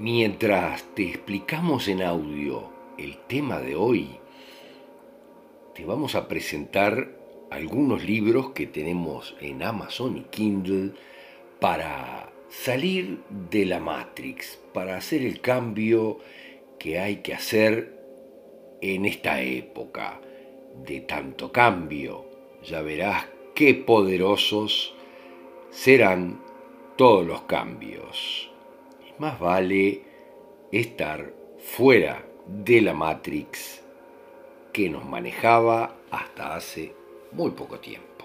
Mientras te explicamos en audio el tema de hoy, te vamos a presentar algunos libros que tenemos en Amazon y Kindle para salir de la Matrix, para hacer el cambio que hay que hacer en esta época de tanto cambio. Ya verás qué poderosos serán todos los cambios. Más vale estar fuera de la Matrix que nos manejaba hasta hace muy poco tiempo.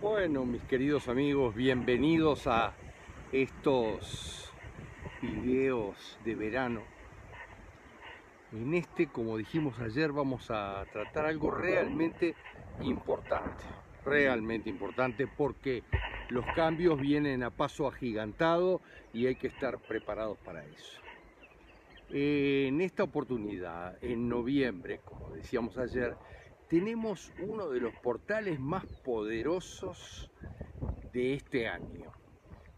Bueno, mis queridos amigos, bienvenidos a estos videos de verano. En este, como dijimos ayer, vamos a tratar algo realmente importante. Realmente importante porque los cambios vienen a paso agigantado y hay que estar preparados para eso. En esta oportunidad, en noviembre, como decíamos ayer, tenemos uno de los portales más poderosos de este año.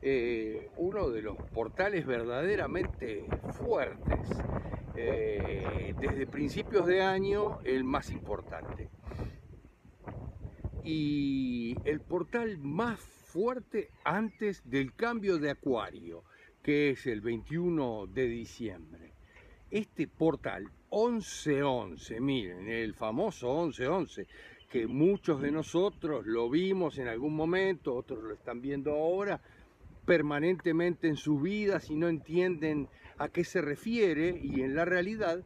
Eh, uno de los portales verdaderamente fuertes. Eh, desde principios de año, el más importante. Y el portal más fuerte antes del cambio de acuario, que es el 21 de diciembre. Este portal 1111, miren, el famoso 1111, que muchos de nosotros lo vimos en algún momento, otros lo están viendo ahora, permanentemente en sus vidas y no entienden a qué se refiere y en la realidad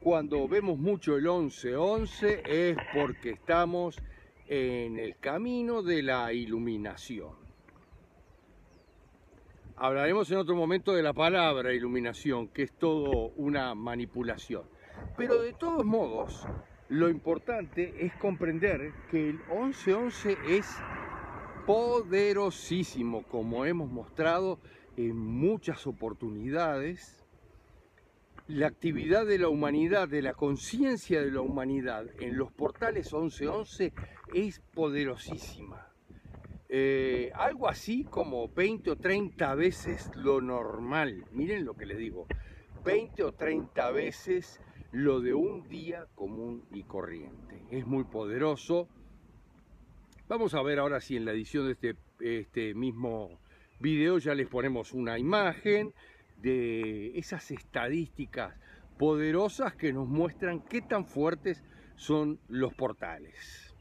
cuando vemos mucho el 1111 es porque estamos en el camino de la iluminación. Hablaremos en otro momento de la palabra iluminación, que es todo una manipulación. Pero de todos modos, lo importante es comprender que el 1111 es poderosísimo, como hemos mostrado en muchas oportunidades. La actividad de la humanidad, de la conciencia de la humanidad en los portales 1111 es poderosísima. Eh, algo así como 20 o 30 veces lo normal. Miren lo que les digo. 20 o 30 veces lo de un día común y corriente. Es muy poderoso. Vamos a ver ahora si en la edición de este, este mismo video ya les ponemos una imagen de esas estadísticas poderosas que nos muestran qué tan fuertes son los portales.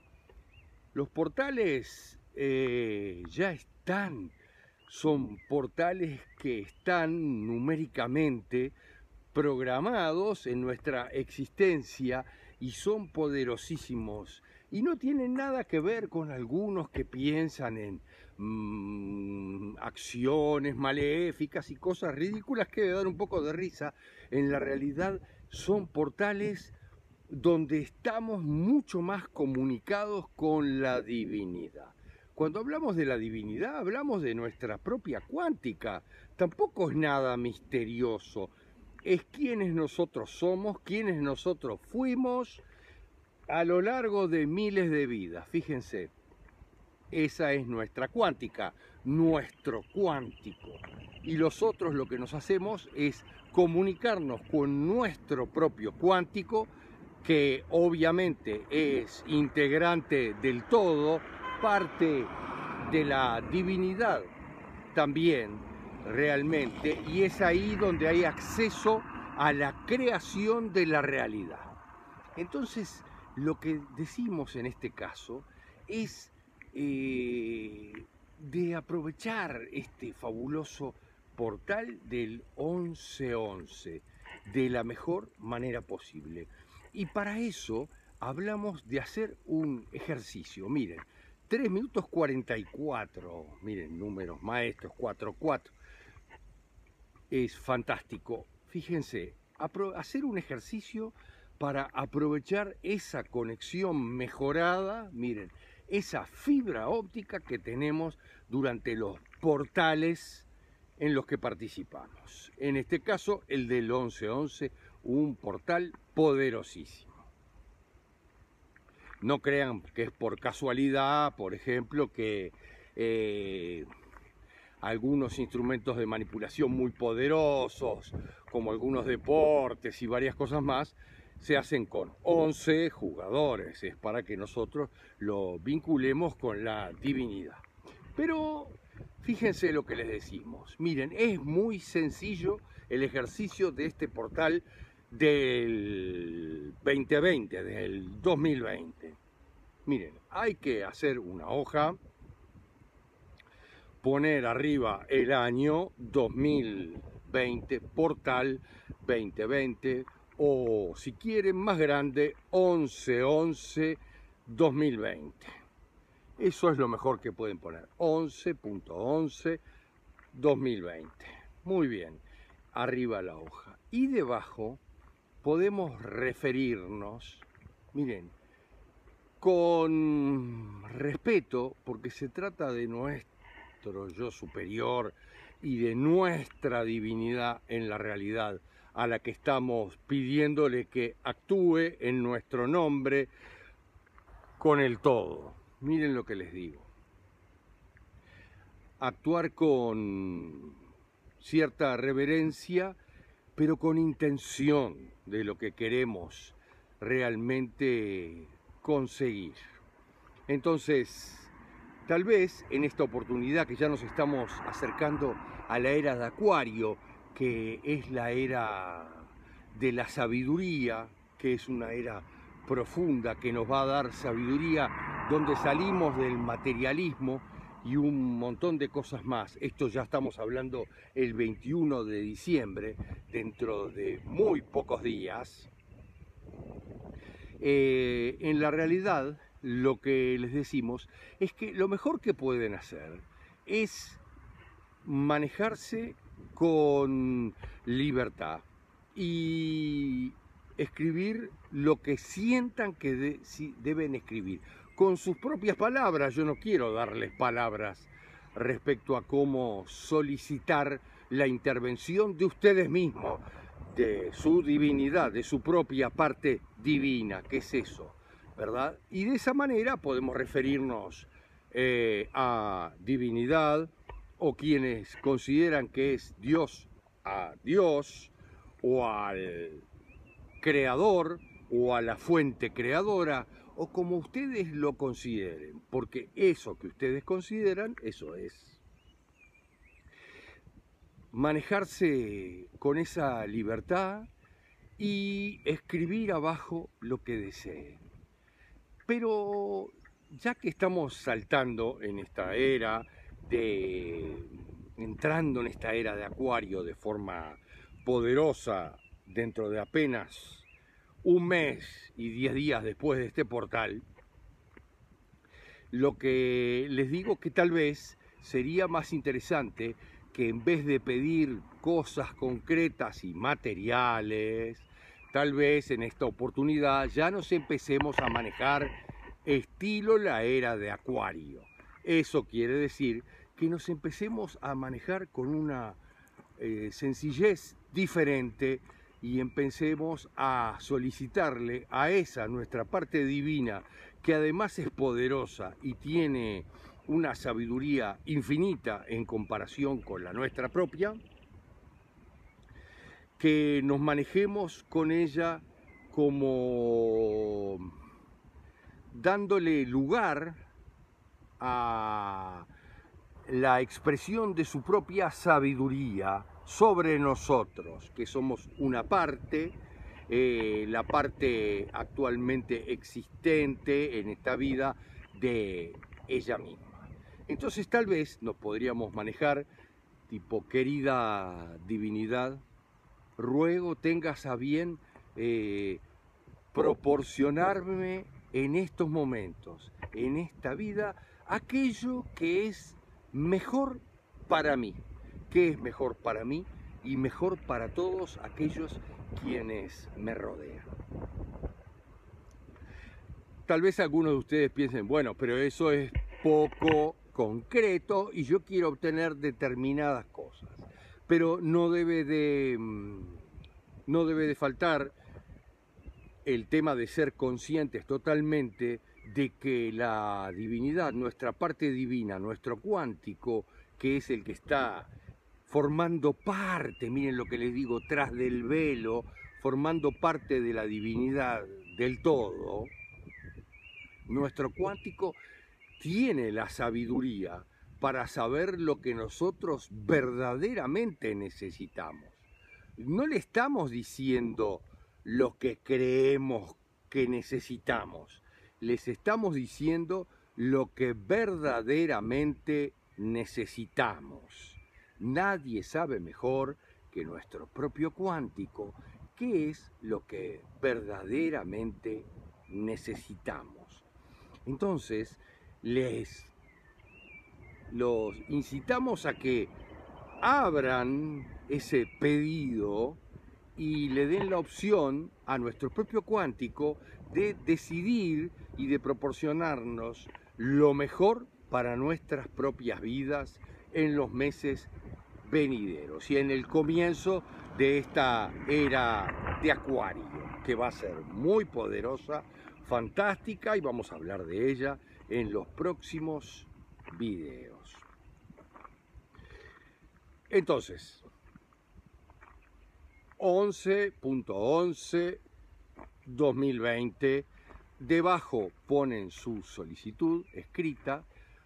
Los portales eh, ya están, son portales que están numéricamente programados en nuestra existencia y son poderosísimos y no tienen nada que ver con algunos que piensan en mm, acciones maléficas y cosas ridículas que dar un poco de risa. En la realidad son portales donde estamos mucho más comunicados con la divinidad. Cuando hablamos de la divinidad, hablamos de nuestra propia cuántica. Tampoco es nada misterioso. Es quienes nosotros somos, quienes nosotros fuimos a lo largo de miles de vidas. Fíjense, esa es nuestra cuántica, nuestro cuántico. Y los otros lo que nos hacemos es comunicarnos con nuestro propio cuántico, que obviamente es integrante del todo, parte de la divinidad también realmente y es ahí donde hay acceso a la creación de la realidad. Entonces, lo que decimos en este caso es eh, de aprovechar este fabuloso portal del 1111 de la mejor manera posible. Y para eso hablamos de hacer un ejercicio. Miren, 3 minutos 44. Miren, números maestros, 4-4. Es fantástico. Fíjense, hacer un ejercicio para aprovechar esa conexión mejorada, miren, esa fibra óptica que tenemos durante los portales en los que participamos. En este caso, el del 1111, un portal poderosísimo. No crean que es por casualidad, por ejemplo, que eh, algunos instrumentos de manipulación muy poderosos, como algunos deportes y varias cosas más, se hacen con 11 jugadores. Es para que nosotros lo vinculemos con la divinidad. Pero fíjense lo que les decimos. Miren, es muy sencillo el ejercicio de este portal del 2020, del 2020. Miren, hay que hacer una hoja, poner arriba el año 2020, portal 2020, o si quieren más grande, 1111 2020. Eso es lo mejor que pueden poner, 11.11 2020. Muy bien, arriba la hoja. Y debajo podemos referirnos, miren, con respeto, porque se trata de nuestro yo superior y de nuestra divinidad en la realidad, a la que estamos pidiéndole que actúe en nuestro nombre con el todo. Miren lo que les digo. Actuar con cierta reverencia pero con intención de lo que queremos realmente conseguir. Entonces, tal vez en esta oportunidad que ya nos estamos acercando a la era de Acuario, que es la era de la sabiduría, que es una era profunda que nos va a dar sabiduría, donde salimos del materialismo y un montón de cosas más. Esto ya estamos hablando el 21 de diciembre, dentro de muy pocos días. Eh, en la realidad, lo que les decimos es que lo mejor que pueden hacer es manejarse con libertad y escribir lo que sientan que deben escribir con sus propias palabras. Yo no quiero darles palabras respecto a cómo solicitar la intervención de ustedes mismos, de su divinidad, de su propia parte divina, que es eso, Y de esa manera podemos referirnos eh, a divinidad o quienes consideran que es Dios a Dios o al creador o a la fuente creadora o como ustedes lo consideren, porque eso que ustedes consideran, eso es. Manejarse con esa libertad y escribir abajo lo que deseen. Pero ya que estamos saltando en esta era de entrando en esta era de acuario de forma poderosa dentro de apenas un mes y diez días después de este portal, lo que les digo que tal vez sería más interesante que en vez de pedir cosas concretas y materiales, tal vez en esta oportunidad ya nos empecemos a manejar estilo la era de Acuario. Eso quiere decir que nos empecemos a manejar con una eh, sencillez diferente y empecemos a solicitarle a esa nuestra parte divina, que además es poderosa y tiene una sabiduría infinita en comparación con la nuestra propia, que nos manejemos con ella como dándole lugar a la expresión de su propia sabiduría, sobre nosotros, que somos una parte, eh, la parte actualmente existente en esta vida de ella misma. Entonces tal vez nos podríamos manejar tipo, querida divinidad, ruego tengas a bien eh, proporcionarme en estos momentos en esta vida aquello que es mejor para mí. ¿Qué es mejor para mí? Y mejor para todos aquellos quienes me rodean. Tal vez algunos de ustedes piensen, bueno, pero eso es poco concreto y yo quiero obtener determinadas cosas. Pero no debe de, mm, no debe de faltar el tema de ser conscientes totalmente de que la divinidad, nuestra parte divina, nuestro cuántico, que es el que está formando parte, miren lo que les digo, tras del velo, formando parte de la divinidad del todo, nuestro cuántico tiene la sabiduría para saber lo que nosotros verdaderamente necesitamos. No le estamos diciendo lo que creemos que necesitamos, les estamos diciendo lo que verdaderamente necesitamos. Nadie sabe mejor que nuestro propio cuántico qué es lo que verdaderamente necesitamos. Entonces, les los incitamos a que abran ese pedido y le den la opción a nuestro propio cuántico de decidir y de proporcionarnos lo mejor para nuestras propias vidas en los meses venideros y en el comienzo de esta era de Acuario, que va a ser muy poderosa fantástica y vamos a hablar de ella en los próximos videos. Entonces, 11.11 2020, debajo ponen su solicitud escrita,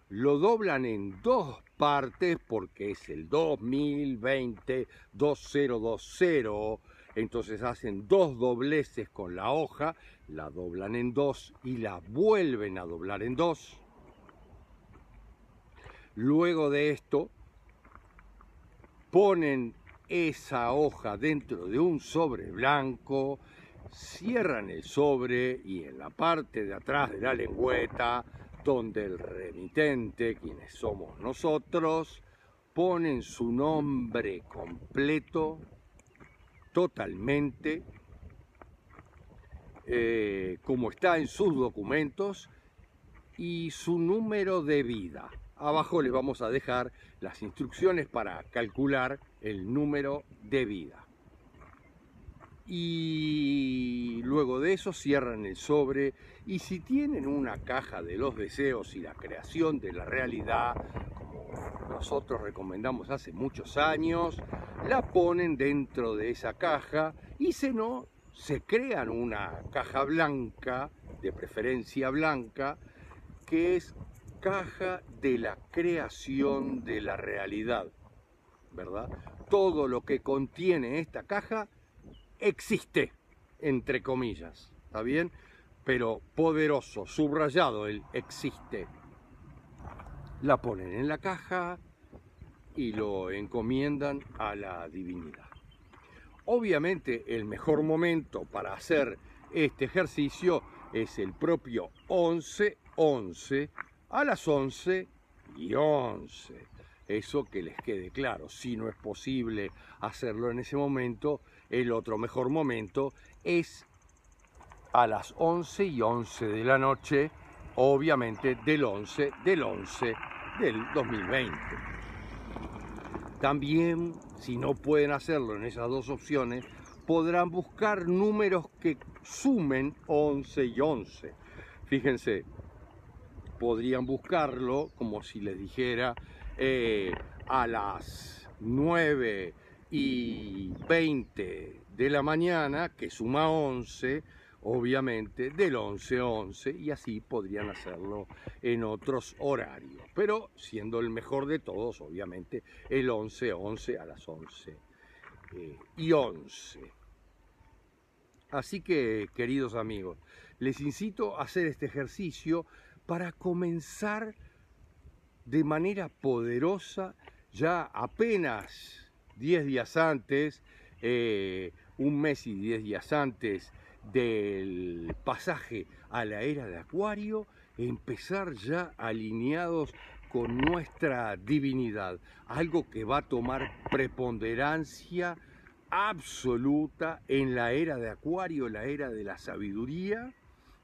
lo doblan en dos partes porque es el 2020 2020 entonces hacen dos dobleces con la hoja, la doblan en dos y la vuelven a doblar en dos. Luego de esto, ponen esa hoja dentro de un sobre blanco, cierran el sobre y en la parte de atrás de la lengüeta, donde el remitente, quienes somos nosotros, ponen su nombre completo, totalmente eh, como está en sus documentos y su número de vida. Abajo les vamos a dejar las instrucciones para calcular el número de vida. Y luego de eso cierran el sobre y si tienen una caja de los deseos y la creación de la realidad, nosotros recomendamos hace muchos años, la ponen dentro de esa caja y si no, se crean una caja blanca, de preferencia blanca, que es caja de la creación de la realidad, ¿verdad? Todo lo que contiene esta caja existe, entre comillas, ¿está bien? Pero poderoso, subrayado el existe la ponen en la caja y lo encomiendan a la divinidad. Obviamente el mejor momento para hacer este ejercicio es el propio 11-11 a las 11 y 11. Eso que les quede claro. Si no es posible hacerlo en ese momento, el otro mejor momento es a las 11 y 11 de la noche obviamente del 11 del 11 del 2020. También, si no pueden hacerlo en esas dos opciones, podrán buscar números que sumen 11 y 11. Fíjense, podrían buscarlo como si les dijera eh, a las 9 y 20 de la mañana, que suma 11, obviamente del 11-11 y así podrían hacerlo en otros horarios. Pero siendo el mejor de todos, obviamente el 11-11 a las 11 eh, y 11. Así que, queridos amigos, les incito a hacer este ejercicio para comenzar de manera poderosa ya apenas 10 días antes, eh, un mes y 10 días antes del pasaje a la era de Acuario, empezar ya alineados con nuestra divinidad, algo que va a tomar preponderancia absoluta en la era de Acuario, la era de la sabiduría,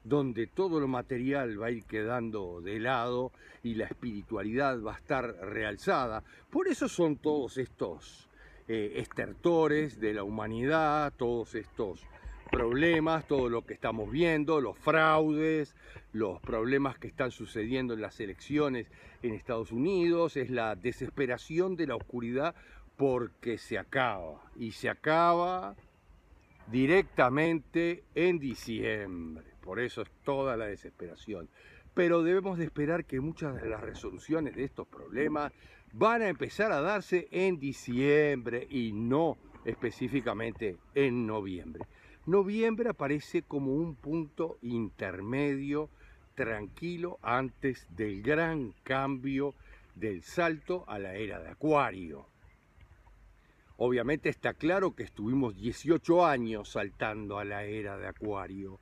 donde todo lo material va a ir quedando de lado y la espiritualidad va a estar realzada. Por eso son todos estos eh, estertores de la humanidad, todos estos problemas, todo lo que estamos viendo, los fraudes, los problemas que están sucediendo en las elecciones en Estados Unidos, es la desesperación de la oscuridad porque se acaba y se acaba directamente en diciembre. Por eso es toda la desesperación. Pero debemos de esperar que muchas de las resoluciones de estos problemas van a empezar a darse en diciembre y no específicamente en noviembre. Noviembre aparece como un punto intermedio tranquilo antes del gran cambio del salto a la era de Acuario. Obviamente está claro que estuvimos 18 años saltando a la era de Acuario,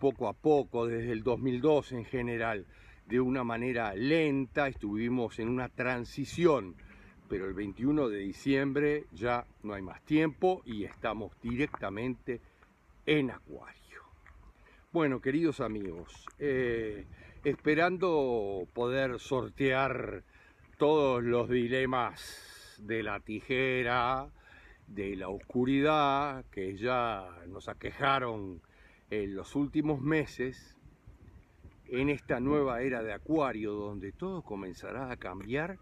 poco a poco, desde el 2002 en general, de una manera lenta, estuvimos en una transición, pero el 21 de diciembre ya no hay más tiempo y estamos directamente en Acuario. Bueno, queridos amigos, eh, esperando poder sortear todos los dilemas de la tijera, de la oscuridad que ya nos aquejaron en los últimos meses, en esta nueva era de Acuario donde todo comenzará a cambiar,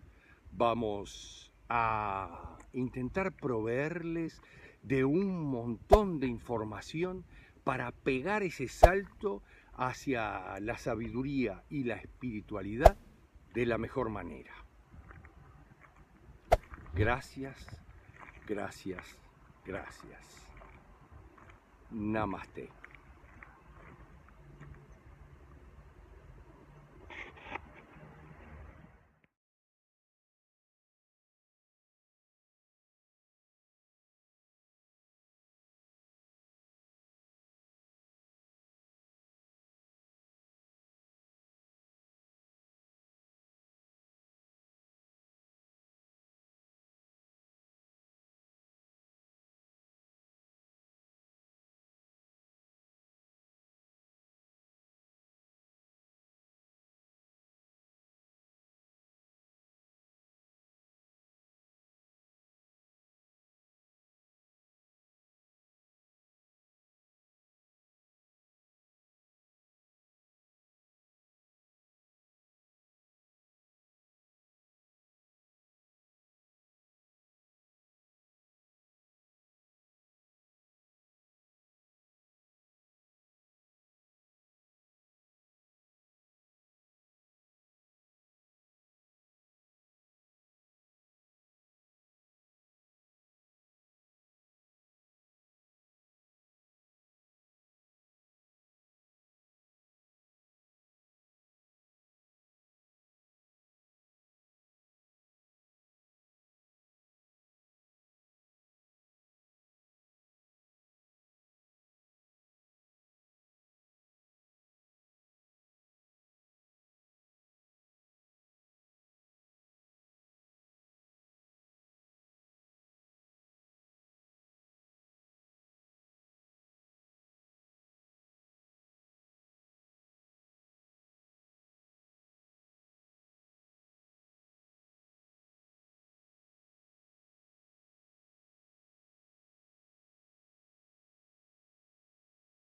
vamos a intentar proveerles de un montón de información para pegar ese salto hacia la sabiduría y la espiritualidad de la mejor manera. Gracias, gracias, gracias. Namaste.